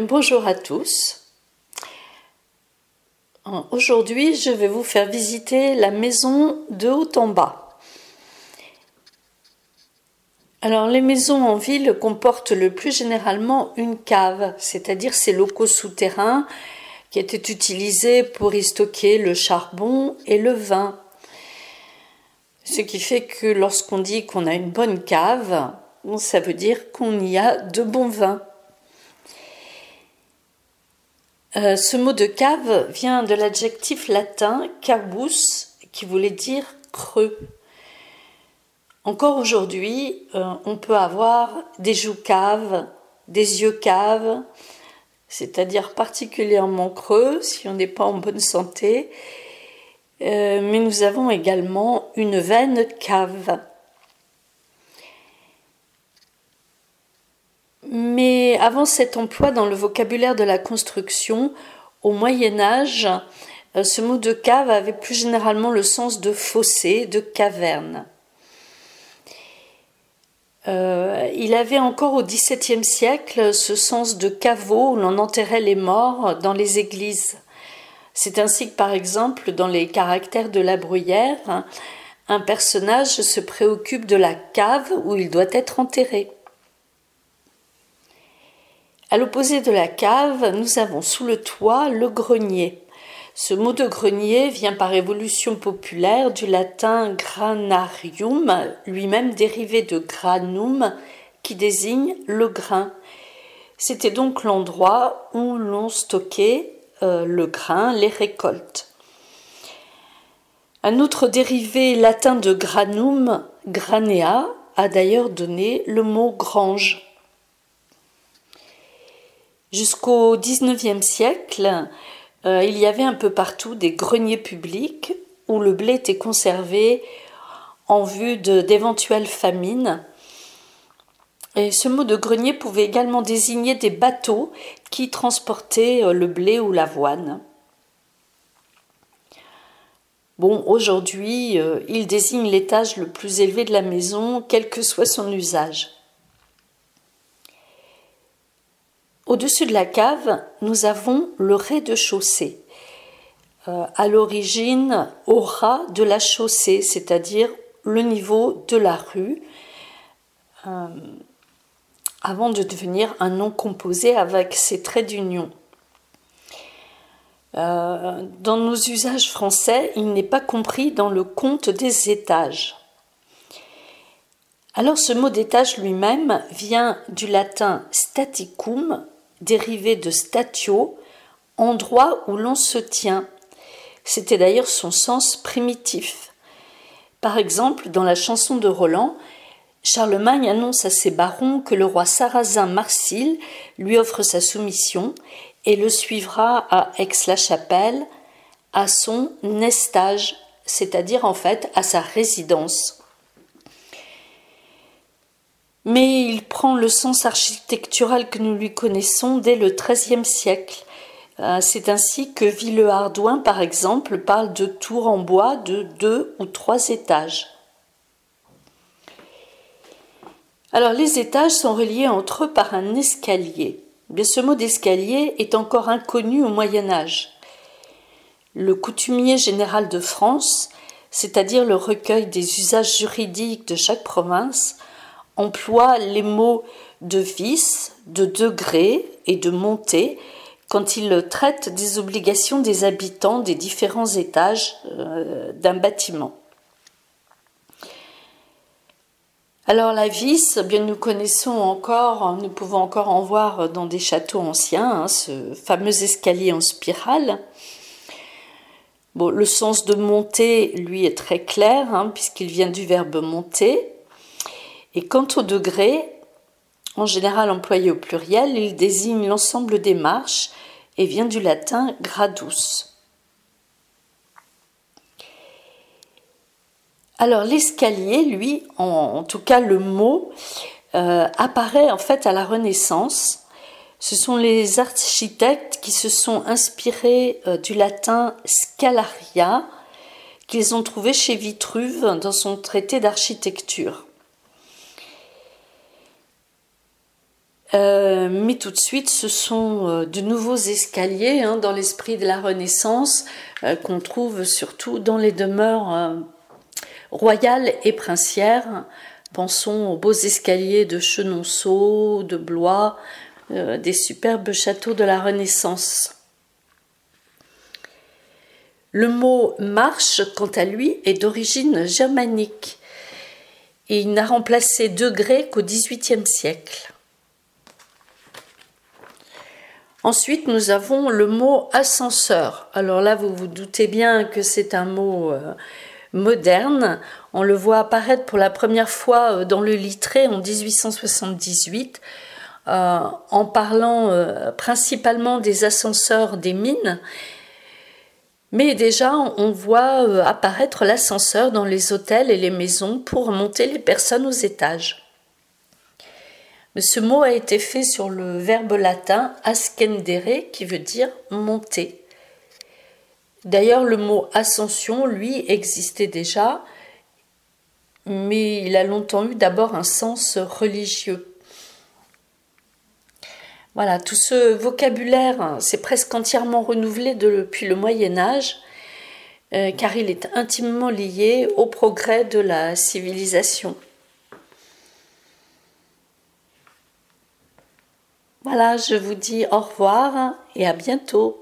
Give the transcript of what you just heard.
bonjour à tous. Aujourd'hui, je vais vous faire visiter la maison de haut en bas. Alors, les maisons en ville comportent le plus généralement une cave, c'est-à-dire ces locaux souterrains qui étaient utilisés pour y stocker le charbon et le vin. Ce qui fait que lorsqu'on dit qu'on a une bonne cave, ça veut dire qu'on y a de bons vins. Euh, ce mot de cave vient de l'adjectif latin cavus, qui voulait dire creux. Encore aujourd'hui, euh, on peut avoir des joues caves, des yeux caves, c'est-à-dire particulièrement creux si on n'est pas en bonne santé, euh, mais nous avons également une veine cave. Mais avant cet emploi dans le vocabulaire de la construction, au Moyen Âge, euh, ce mot de cave avait plus généralement le sens de fossé, de caverne. Euh, il avait encore au XVIIe siècle ce sens de caveau où l'on enterrait les morts dans les églises. C'est ainsi que, par exemple, dans les caractères de la bruyère, un personnage se préoccupe de la cave où il doit être enterré. À l'opposé de la cave, nous avons sous le toit le grenier. Ce mot de grenier vient par évolution populaire du latin granarium, lui-même dérivé de granum, qui désigne le grain. C'était donc l'endroit où l'on stockait euh, le grain, les récoltes. Un autre dérivé latin de granum, granea, a d'ailleurs donné le mot grange. Jusqu'au XIXe siècle, euh, il y avait un peu partout des greniers publics où le blé était conservé en vue d'éventuelles famines. Et ce mot de grenier pouvait également désigner des bateaux qui transportaient euh, le blé ou l'avoine. Bon, aujourd'hui, euh, il désigne l'étage le plus élevé de la maison, quel que soit son usage. Au-dessus de la cave, nous avons le rez-de-chaussée. Euh, à l'origine, au ras de la chaussée, c'est-à-dire le niveau de la rue, euh, avant de devenir un nom composé avec ses traits d'union. Euh, dans nos usages français, il n'est pas compris dans le compte des étages. Alors ce mot d'étage lui-même vient du latin staticum, dérivé de statio, endroit où l'on se tient. C'était d'ailleurs son sens primitif. Par exemple, dans la chanson de Roland, Charlemagne annonce à ses barons que le roi sarrasin Marsile lui offre sa soumission et le suivra à Aix-la-Chapelle, à son nestage, c'est-à-dire en fait à sa résidence mais il prend le sens architectural que nous lui connaissons dès le XIIIe siècle. Euh, c'est ainsi que Villehardouin, par exemple, parle de tours en bois de deux ou trois étages. Alors les étages sont reliés entre eux par un escalier. Ce mot d'escalier est encore inconnu au Moyen Âge. Le coutumier général de France, c'est-à-dire le recueil des usages juridiques de chaque province, emploie les mots de vis, de degré et de montée quand il traite des obligations des habitants des différents étages euh, d'un bâtiment. Alors la vis, bien nous connaissons encore, nous pouvons encore en voir dans des châteaux anciens, hein, ce fameux escalier en spirale. Le sens de monter, lui, est très clair, hein, puisqu'il vient du verbe monter. Et quant au degré, en général employé au pluriel, il désigne l'ensemble des marches et vient du latin gradus. Alors l'escalier, lui, en, tout cas le mot, euh, apparaît en fait à la Renaissance. Ce sont les architectes qui se sont inspirés euh, du latin scalaria qu'ils ont trouvé chez Vitruve dans son traité d'architecture. Euh, mais tout de suite, ce sont euh, de nouveaux escaliers hein, dans l'esprit de la Renaissance euh, qu'on trouve surtout dans les demeures royales et princières. Pensons aux beaux escaliers de Chenonceau, de Blois, des superbes châteaux de la Renaissance. Le mot marche, quant à lui, est d'origine germanique et il n'a remplacé degré qu'au XVIIIe siècle. Ensuite, nous avons le mot ascenseur. Alors là, vous vous doutez bien que c'est un mot euh, moderne. On le voit apparaître pour la première fois euh, dans le Littré en 1878, euh, en parlant principalement des ascenseurs des mines. Mais déjà, on voit apparaître l'ascenseur dans les hôtels et les maisons pour monter les personnes aux étages. Ce mot a été fait sur le verbe latin ascendere qui veut dire monter. D'ailleurs, le mot ascension, lui, existait déjà, mais il a longtemps eu d'abord un sens religieux. Voilà, tout ce vocabulaire s'est presque entièrement renouvelé depuis le Moyen Âge, euh, car il est intimement lié au progrès de la civilisation. Voilà, je vous dis au revoir et à bientôt.